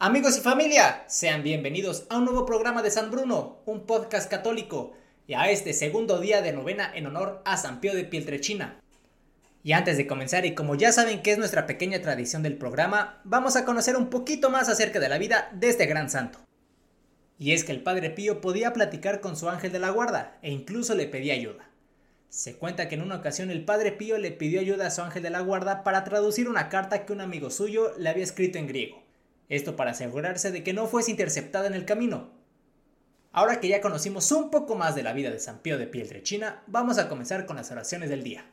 Amigos y familia, sean bienvenidos a un nuevo programa de San Bruno, un podcast católico, y a este segundo día de novena en honor a San Pío de Pieltrechina. Y antes de comenzar, y como ya saben que es nuestra pequeña tradición del programa, vamos a conocer un poquito más acerca de la vida de este gran santo. Y es que el Padre Pío podía platicar con su ángel de la guarda e incluso le pedía ayuda. Se cuenta que en una ocasión el Padre Pío le pidió ayuda a su ángel de la guarda para traducir una carta que un amigo suyo le había escrito en griego. Esto para asegurarse de que no fuese interceptada en el camino. Ahora que ya conocimos un poco más de la vida de San Pío de Pietrechina, vamos a comenzar con las oraciones del día.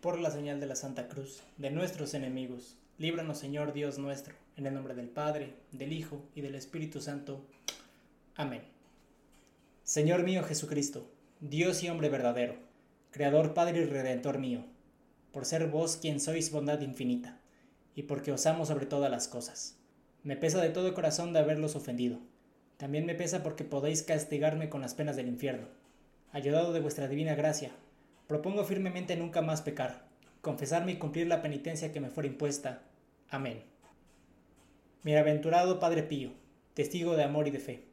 Por la señal de la Santa Cruz, de nuestros enemigos, líbranos Señor Dios nuestro, en el nombre del Padre, del Hijo y del Espíritu Santo. Amén. Señor mío Jesucristo, Dios y hombre verdadero, Creador, Padre y Redentor mío, por ser vos quien sois bondad infinita y porque os amo sobre todas las cosas. Me pesa de todo corazón de haberlos ofendido. También me pesa porque podéis castigarme con las penas del infierno. Ayudado de vuestra divina gracia, propongo firmemente nunca más pecar, confesarme y cumplir la penitencia que me fuera impuesta. Amén. Bienaventurado Padre Pío, testigo de amor y de fe,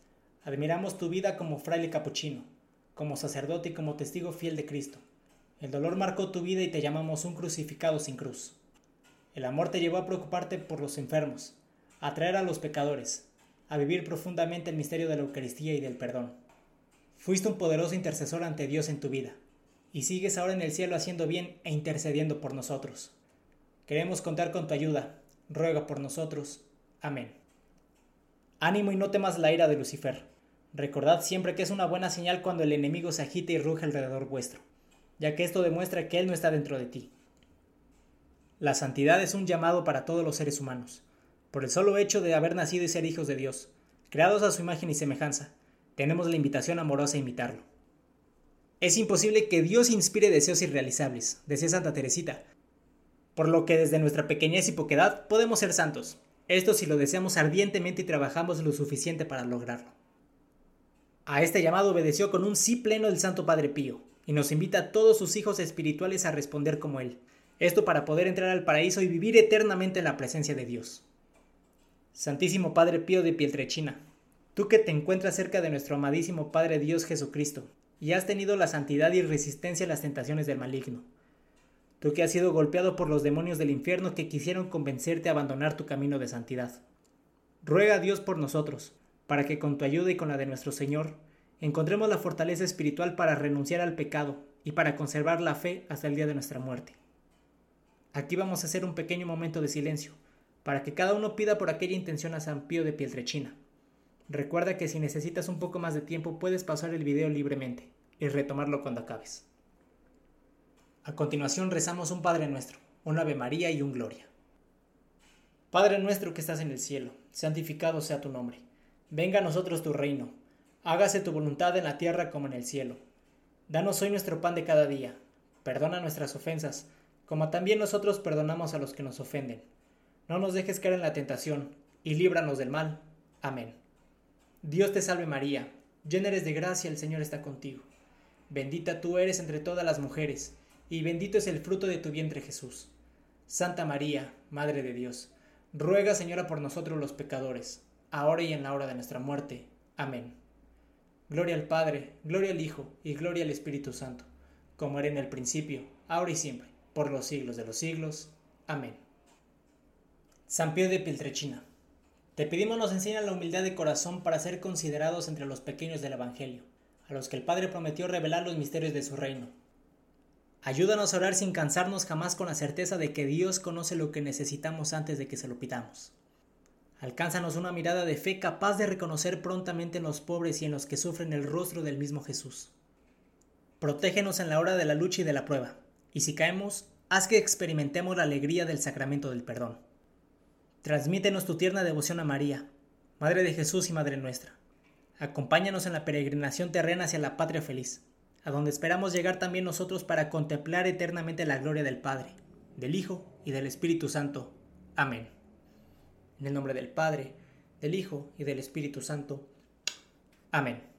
admiramos tu vida como fraile capuchino, como sacerdote y como testigo fiel de Cristo. El dolor marcó tu vida y te llamamos un crucificado sin cruz. El amor te llevó a preocuparte por los enfermos, a atraer a los pecadores, a vivir profundamente el misterio de la Eucaristía y del perdón. Fuiste un poderoso intercesor ante Dios en tu vida, y sigues ahora en el cielo haciendo bien e intercediendo por nosotros. Queremos contar con tu ayuda, ruega por nosotros. Amén. Ánimo y no temas la ira de Lucifer. Recordad siempre que es una buena señal cuando el enemigo se agita y ruge alrededor vuestro, ya que esto demuestra que Él no está dentro de ti. La santidad es un llamado para todos los seres humanos. Por el solo hecho de haber nacido y ser hijos de Dios, creados a su imagen y semejanza, tenemos la invitación amorosa a imitarlo. Es imposible que Dios inspire deseos irrealizables, decía Santa Teresita, por lo que desde nuestra pequeñez y poquedad podemos ser santos, esto si lo deseamos ardientemente y trabajamos lo suficiente para lograrlo. A este llamado obedeció con un sí pleno el Santo Padre Pío, y nos invita a todos sus hijos espirituales a responder como él, esto para poder entrar al paraíso y vivir eternamente en la presencia de Dios. Santísimo Padre Pío de Pieltrechina, tú que te encuentras cerca de nuestro amadísimo Padre Dios Jesucristo, y has tenido la santidad y resistencia a las tentaciones del maligno. Tú que has sido golpeado por los demonios del infierno que quisieron convencerte a abandonar tu camino de santidad. Ruega a Dios por nosotros, para que con tu ayuda y con la de nuestro Señor, encontremos la fortaleza espiritual para renunciar al pecado y para conservar la fe hasta el día de nuestra muerte. Aquí vamos a hacer un pequeño momento de silencio, para que cada uno pida por aquella intención a San Pío de Pieltrechina. Recuerda que si necesitas un poco más de tiempo puedes pausar el video libremente y retomarlo cuando acabes. A continuación rezamos un Padre Nuestro, un Ave María y un Gloria. Padre nuestro que estás en el cielo, santificado sea tu nombre. Venga a nosotros tu reino. Hágase tu voluntad en la tierra como en el cielo. Danos hoy nuestro pan de cada día. Perdona nuestras ofensas como también nosotros perdonamos a los que nos ofenden. No nos dejes caer en la tentación, y líbranos del mal. Amén. Dios te salve María, llena eres de gracia, el Señor está contigo. Bendita tú eres entre todas las mujeres, y bendito es el fruto de tu vientre Jesús. Santa María, Madre de Dios, ruega Señora por nosotros los pecadores, ahora y en la hora de nuestra muerte. Amén. Gloria al Padre, gloria al Hijo, y gloria al Espíritu Santo, como era en el principio, ahora y siempre por los siglos de los siglos. Amén. San Pío de Piltrechina. Te pedimos nos enseña la humildad de corazón para ser considerados entre los pequeños del Evangelio, a los que el Padre prometió revelar los misterios de su reino. Ayúdanos a orar sin cansarnos jamás con la certeza de que Dios conoce lo que necesitamos antes de que se lo pidamos. Alcánzanos una mirada de fe capaz de reconocer prontamente en los pobres y en los que sufren el rostro del mismo Jesús. Protégenos en la hora de la lucha y de la prueba y si caemos, haz que experimentemos la alegría del sacramento del perdón. Transmítenos tu tierna devoción a María, Madre de Jesús y Madre nuestra. Acompáñanos en la peregrinación terrena hacia la patria feliz, a donde esperamos llegar también nosotros para contemplar eternamente la gloria del Padre, del Hijo y del Espíritu Santo. Amén. En el nombre del Padre, del Hijo y del Espíritu Santo. Amén.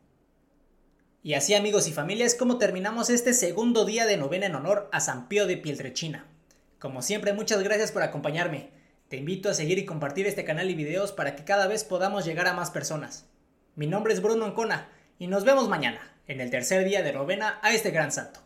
Y así amigos y familias, como terminamos este segundo día de novena en honor a San Pío de Pieltrechina. Como siempre, muchas gracias por acompañarme. Te invito a seguir y compartir este canal y videos para que cada vez podamos llegar a más personas. Mi nombre es Bruno Ancona y nos vemos mañana, en el tercer día de novena a este gran santo.